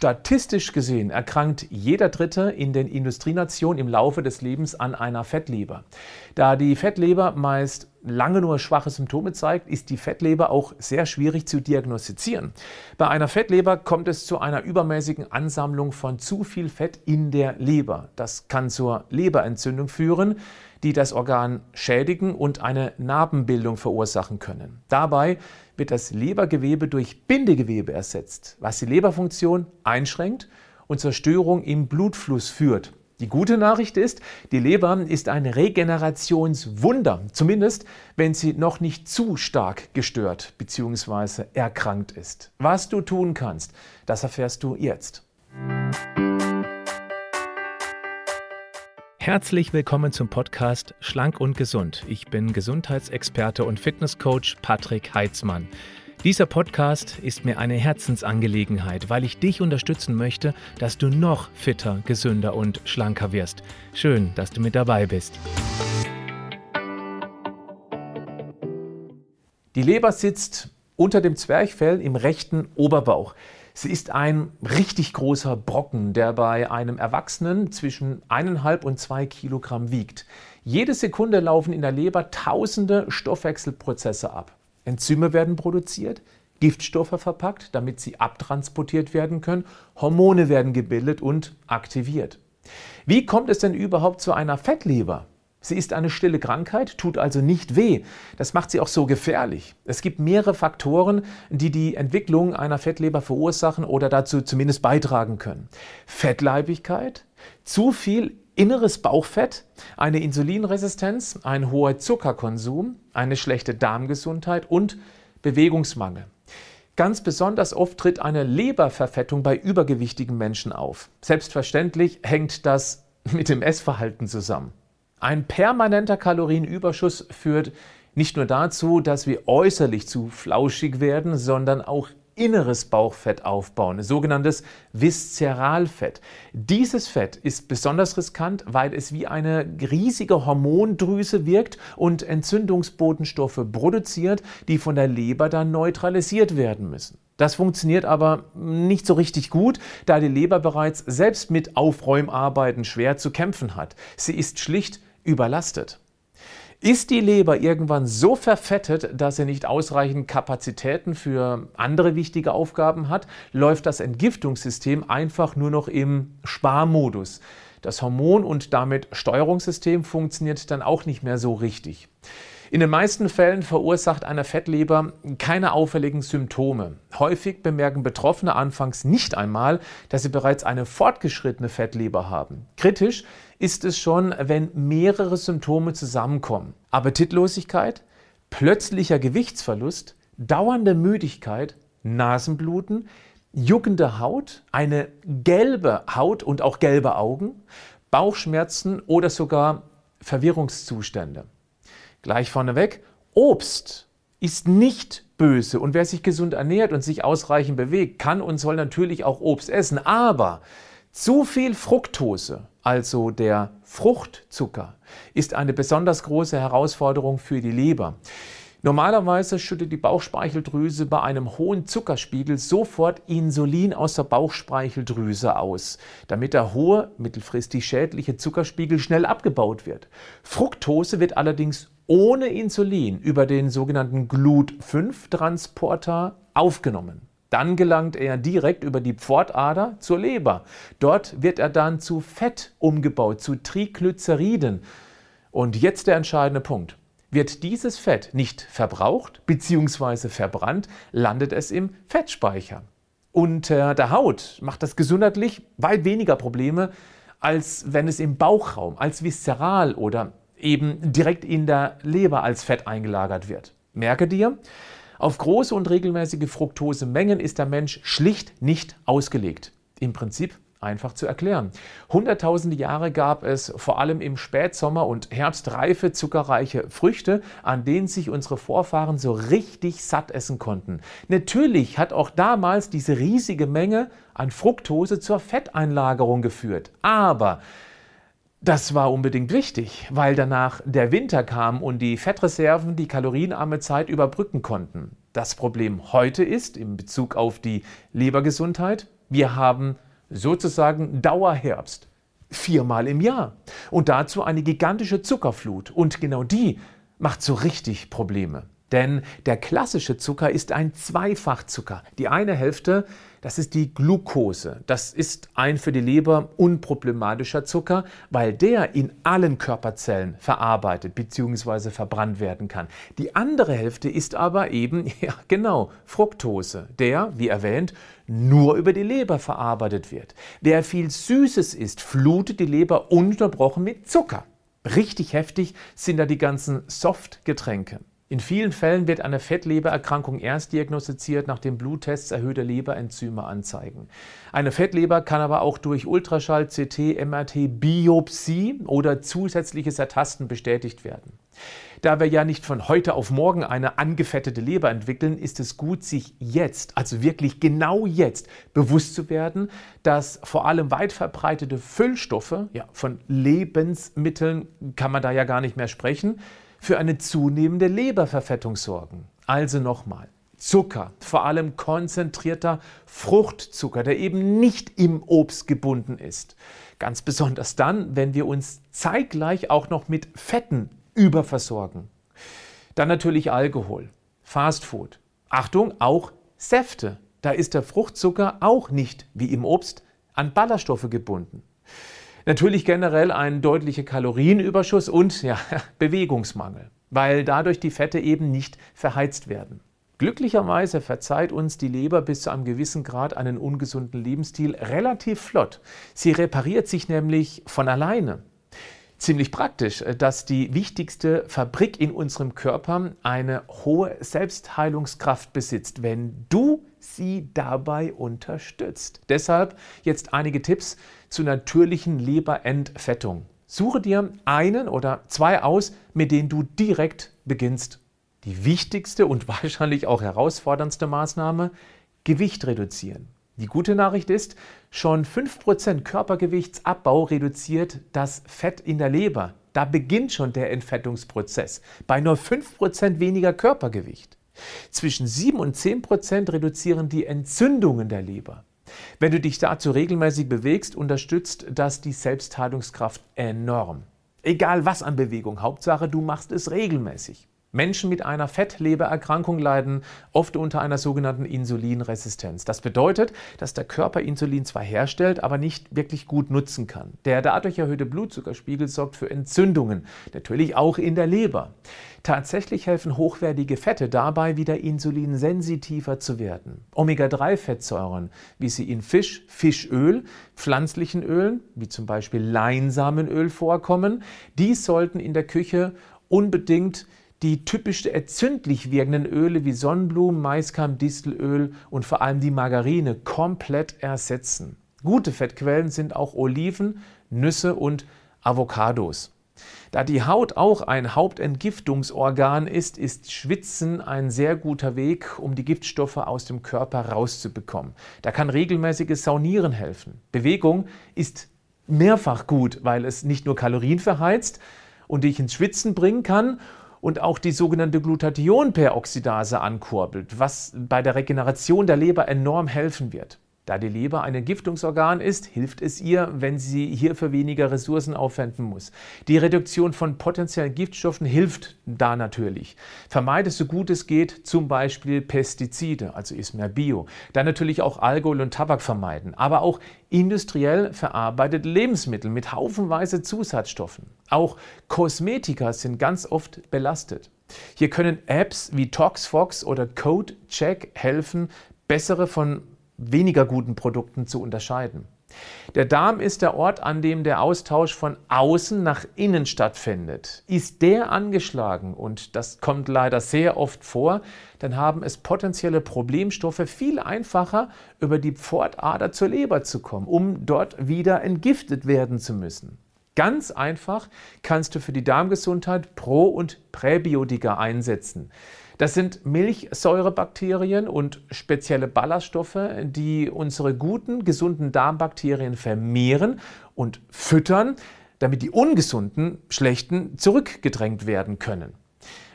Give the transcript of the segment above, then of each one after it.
Statistisch gesehen erkrankt jeder Dritte in den Industrienationen im Laufe des Lebens an einer Fettleber. Da die Fettleber meist lange nur schwache Symptome zeigt, ist die Fettleber auch sehr schwierig zu diagnostizieren. Bei einer Fettleber kommt es zu einer übermäßigen Ansammlung von zu viel Fett in der Leber. Das kann zur Leberentzündung führen, die das Organ schädigen und eine Narbenbildung verursachen können. Dabei wird das Lebergewebe durch Bindegewebe ersetzt, was die Leberfunktion einschränkt und zur Störung im Blutfluss führt. Die gute Nachricht ist, die Leber ist ein Regenerationswunder, zumindest wenn sie noch nicht zu stark gestört bzw. erkrankt ist. Was du tun kannst, das erfährst du jetzt. Herzlich willkommen zum Podcast Schlank und Gesund. Ich bin Gesundheitsexperte und Fitnesscoach Patrick Heitzmann. Dieser Podcast ist mir eine Herzensangelegenheit, weil ich dich unterstützen möchte, dass du noch fitter, gesünder und schlanker wirst. Schön, dass du mit dabei bist. Die Leber sitzt unter dem Zwerchfell im rechten Oberbauch. Sie ist ein richtig großer Brocken, der bei einem Erwachsenen zwischen eineinhalb und zwei Kilogramm wiegt. Jede Sekunde laufen in der Leber tausende Stoffwechselprozesse ab. Enzyme werden produziert, Giftstoffe verpackt, damit sie abtransportiert werden können, Hormone werden gebildet und aktiviert. Wie kommt es denn überhaupt zu einer Fettleber? Sie ist eine stille Krankheit, tut also nicht weh. Das macht sie auch so gefährlich. Es gibt mehrere Faktoren, die die Entwicklung einer Fettleber verursachen oder dazu zumindest beitragen können. Fettleibigkeit, zu viel inneres Bauchfett, eine Insulinresistenz, ein hoher Zuckerkonsum, eine schlechte Darmgesundheit und Bewegungsmangel. Ganz besonders oft tritt eine Leberverfettung bei übergewichtigen Menschen auf. Selbstverständlich hängt das mit dem Essverhalten zusammen. Ein permanenter Kalorienüberschuss führt nicht nur dazu, dass wir äußerlich zu flauschig werden, sondern auch inneres Bauchfett aufbauen, sogenanntes Viszeralfett. Dieses Fett ist besonders riskant, weil es wie eine riesige Hormondrüse wirkt und Entzündungsbotenstoffe produziert, die von der Leber dann neutralisiert werden müssen. Das funktioniert aber nicht so richtig gut, da die Leber bereits selbst mit Aufräumarbeiten schwer zu kämpfen hat. Sie ist schlicht überlastet. Ist die Leber irgendwann so verfettet, dass sie nicht ausreichend Kapazitäten für andere wichtige Aufgaben hat, läuft das Entgiftungssystem einfach nur noch im Sparmodus. Das Hormon- und damit Steuerungssystem funktioniert dann auch nicht mehr so richtig. In den meisten Fällen verursacht eine Fettleber keine auffälligen Symptome. Häufig bemerken Betroffene anfangs nicht einmal, dass sie bereits eine fortgeschrittene Fettleber haben. Kritisch ist es schon, wenn mehrere Symptome zusammenkommen. Appetitlosigkeit, plötzlicher Gewichtsverlust, dauernde Müdigkeit, Nasenbluten, juckende Haut, eine gelbe Haut und auch gelbe Augen, Bauchschmerzen oder sogar Verwirrungszustände. Gleich vorneweg, Obst ist nicht böse und wer sich gesund ernährt und sich ausreichend bewegt, kann und soll natürlich auch Obst essen. Aber zu viel Fructose, also der Fruchtzucker, ist eine besonders große Herausforderung für die Leber. Normalerweise schüttet die Bauchspeicheldrüse bei einem hohen Zuckerspiegel sofort Insulin aus der Bauchspeicheldrüse aus, damit der hohe, mittelfristig schädliche Zuckerspiegel schnell abgebaut wird. Fructose wird allerdings ohne Insulin über den sogenannten GLUT5-Transporter aufgenommen. Dann gelangt er direkt über die Pfortader zur Leber. Dort wird er dann zu Fett umgebaut, zu Triglyceriden. Und jetzt der entscheidende Punkt. Wird dieses Fett nicht verbraucht bzw. verbrannt, landet es im Fettspeicher. Unter der Haut macht das gesundheitlich weit weniger Probleme, als wenn es im Bauchraum als viszeral oder eben direkt in der Leber als Fett eingelagert wird. Merke dir, auf große und regelmäßige Fructosemengen ist der Mensch schlicht nicht ausgelegt. Im Prinzip einfach zu erklären. Hunderttausende Jahre gab es vor allem im Spätsommer und Herbst reife, zuckerreiche Früchte, an denen sich unsere Vorfahren so richtig satt essen konnten. Natürlich hat auch damals diese riesige Menge an Fructose zur Fetteinlagerung geführt. Aber das war unbedingt wichtig, weil danach der Winter kam und die Fettreserven die kalorienarme Zeit überbrücken konnten. Das Problem heute ist, in Bezug auf die Lebergesundheit, Wir haben sozusagen Dauerherbst. Viermal im Jahr. Und dazu eine gigantische Zuckerflut. Und genau die macht so richtig Probleme. Denn der klassische Zucker ist ein Zweifachzucker. Die eine Hälfte, das ist die Glucose. Das ist ein für die Leber unproblematischer Zucker, weil der in allen Körperzellen verarbeitet bzw. verbrannt werden kann. Die andere Hälfte ist aber eben, ja genau, Fructose, der, wie erwähnt, nur über die Leber verarbeitet wird. Wer viel Süßes isst, flutet die Leber ununterbrochen mit Zucker. Richtig heftig sind da die ganzen Softgetränke. In vielen Fällen wird eine Fettlebererkrankung erst diagnostiziert, nachdem Bluttests erhöhte Leberenzyme anzeigen. Eine Fettleber kann aber auch durch Ultraschall, CT, MRT, Biopsie oder zusätzliches Ertasten bestätigt werden. Da wir ja nicht von heute auf morgen eine angefettete Leber entwickeln, ist es gut, sich jetzt, also wirklich genau jetzt, bewusst zu werden, dass vor allem weit verbreitete Füllstoffe, ja, von Lebensmitteln kann man da ja gar nicht mehr sprechen, für eine zunehmende Leberverfettung sorgen. Also nochmal. Zucker, vor allem konzentrierter Fruchtzucker, der eben nicht im Obst gebunden ist. Ganz besonders dann, wenn wir uns zeitgleich auch noch mit Fetten überversorgen. Dann natürlich Alkohol, Fastfood. Achtung, auch Säfte. Da ist der Fruchtzucker auch nicht wie im Obst an Ballaststoffe gebunden. Natürlich generell ein deutlicher Kalorienüberschuss und ja, Bewegungsmangel, weil dadurch die Fette eben nicht verheizt werden. Glücklicherweise verzeiht uns die Leber bis zu einem gewissen Grad einen ungesunden Lebensstil relativ flott. Sie repariert sich nämlich von alleine. Ziemlich praktisch, dass die wichtigste Fabrik in unserem Körper eine hohe Selbstheilungskraft besitzt, wenn du sie dabei unterstützt. Deshalb jetzt einige Tipps zur natürlichen Leberentfettung. Suche dir einen oder zwei aus, mit denen du direkt beginnst. Die wichtigste und wahrscheinlich auch herausforderndste Maßnahme, Gewicht reduzieren. Die gute Nachricht ist, schon 5% Körpergewichtsabbau reduziert das Fett in der Leber. Da beginnt schon der Entfettungsprozess. Bei nur 5% weniger Körpergewicht. Zwischen 7 und 10% reduzieren die Entzündungen der Leber. Wenn du dich dazu regelmäßig bewegst, unterstützt das die Selbstheilungskraft enorm. Egal was an Bewegung, Hauptsache du machst es regelmäßig. Menschen mit einer Fettlebererkrankung leiden oft unter einer sogenannten Insulinresistenz. Das bedeutet, dass der Körper Insulin zwar herstellt, aber nicht wirklich gut nutzen kann. Der dadurch erhöhte Blutzuckerspiegel sorgt für Entzündungen, natürlich auch in der Leber. Tatsächlich helfen hochwertige Fette dabei, wieder insulinsensitiver zu werden. Omega-3-Fettsäuren, wie sie in Fisch, Fischöl, pflanzlichen Ölen, wie zum Beispiel Leinsamenöl vorkommen, die sollten in der Küche unbedingt die typisch entzündlich wirkenden Öle wie Sonnenblumen, Maiskeim, Distelöl und vor allem die Margarine komplett ersetzen. Gute Fettquellen sind auch Oliven, Nüsse und Avocados. Da die Haut auch ein Hauptentgiftungsorgan ist, ist Schwitzen ein sehr guter Weg, um die Giftstoffe aus dem Körper rauszubekommen. Da kann regelmäßiges Saunieren helfen. Bewegung ist mehrfach gut, weil es nicht nur Kalorien verheizt und dich ins Schwitzen bringen kann und auch die sogenannte Glutathionperoxidase ankurbelt, was bei der Regeneration der Leber enorm helfen wird. Da die Leber ein Entgiftungsorgan ist, hilft es ihr, wenn sie hierfür weniger Ressourcen aufwenden muss. Die Reduktion von potenziellen Giftstoffen hilft da natürlich. Vermeide so gut es geht zum Beispiel Pestizide, also ist mehr Bio. Dann natürlich auch Alkohol und Tabak vermeiden, aber auch industriell verarbeitete Lebensmittel mit haufenweise Zusatzstoffen. Auch Kosmetika sind ganz oft belastet. Hier können Apps wie ToxFox oder CodeCheck helfen, bessere von weniger guten Produkten zu unterscheiden. Der Darm ist der Ort, an dem der Austausch von außen nach innen stattfindet. Ist der angeschlagen, und das kommt leider sehr oft vor, dann haben es potenzielle Problemstoffe viel einfacher, über die Pfortader zur Leber zu kommen, um dort wieder entgiftet werden zu müssen. Ganz einfach kannst du für die Darmgesundheit Pro- und Präbiotika einsetzen. Das sind Milchsäurebakterien und spezielle Ballaststoffe, die unsere guten, gesunden Darmbakterien vermehren und füttern, damit die ungesunden, schlechten zurückgedrängt werden können.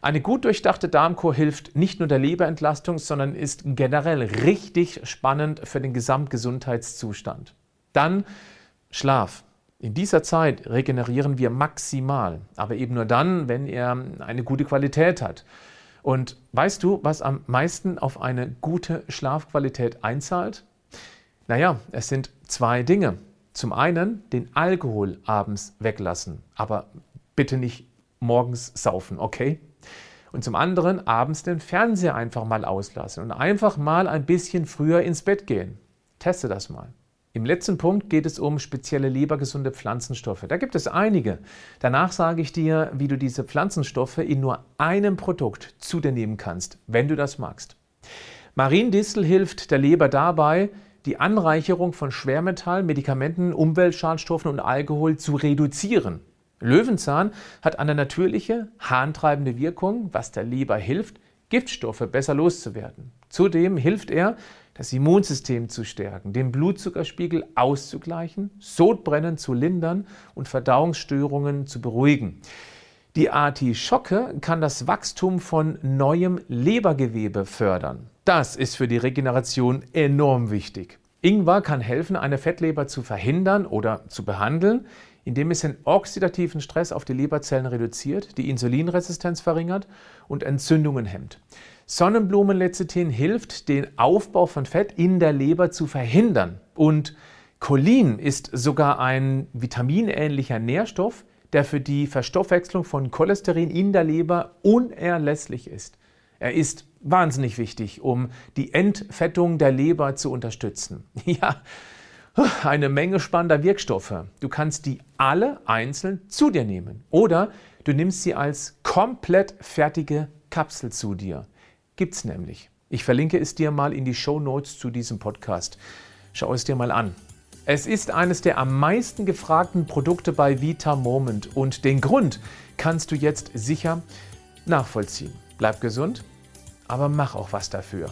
Eine gut durchdachte Darmkur hilft nicht nur der Leberentlastung, sondern ist generell richtig spannend für den Gesamtgesundheitszustand. Dann Schlaf. In dieser Zeit regenerieren wir maximal, aber eben nur dann, wenn er eine gute Qualität hat. Und weißt du, was am meisten auf eine gute Schlafqualität einzahlt? Naja, es sind zwei Dinge. Zum einen den Alkohol abends weglassen, aber bitte nicht morgens saufen, okay? Und zum anderen abends den Fernseher einfach mal auslassen und einfach mal ein bisschen früher ins Bett gehen. Teste das mal. Im letzten Punkt geht es um spezielle lebergesunde Pflanzenstoffe. Da gibt es einige. Danach sage ich dir, wie du diese Pflanzenstoffe in nur einem Produkt zu dir nehmen kannst, wenn du das magst. Mariendistel hilft der Leber dabei, die Anreicherung von Schwermetallen, Medikamenten, Umweltschadstoffen und Alkohol zu reduzieren. Löwenzahn hat eine natürliche, harntreibende Wirkung, was der Leber hilft, Giftstoffe besser loszuwerden. Zudem hilft er, das Immunsystem zu stärken, den Blutzuckerspiegel auszugleichen, Sodbrennen zu lindern und Verdauungsstörungen zu beruhigen. Die Artischocke kann das Wachstum von neuem Lebergewebe fördern. Das ist für die Regeneration enorm wichtig. Ingwer kann helfen, eine Fettleber zu verhindern oder zu behandeln, indem es den oxidativen Stress auf die Leberzellen reduziert, die Insulinresistenz verringert und Entzündungen hemmt. Sonnenblumenlecithin hilft, den Aufbau von Fett in der Leber zu verhindern. Und Cholin ist sogar ein vitaminähnlicher Nährstoff, der für die Verstoffwechslung von Cholesterin in der Leber unerlässlich ist. Er ist wahnsinnig wichtig, um die Entfettung der Leber zu unterstützen. Ja, eine Menge spannender Wirkstoffe. Du kannst die alle einzeln zu dir nehmen oder du nimmst sie als komplett fertige Kapsel zu dir. Gibt's nämlich. Ich verlinke es dir mal in die Show Notes zu diesem Podcast. Schau es dir mal an. Es ist eines der am meisten gefragten Produkte bei Vita Moment und den Grund kannst du jetzt sicher nachvollziehen. Bleib gesund, aber mach auch was dafür.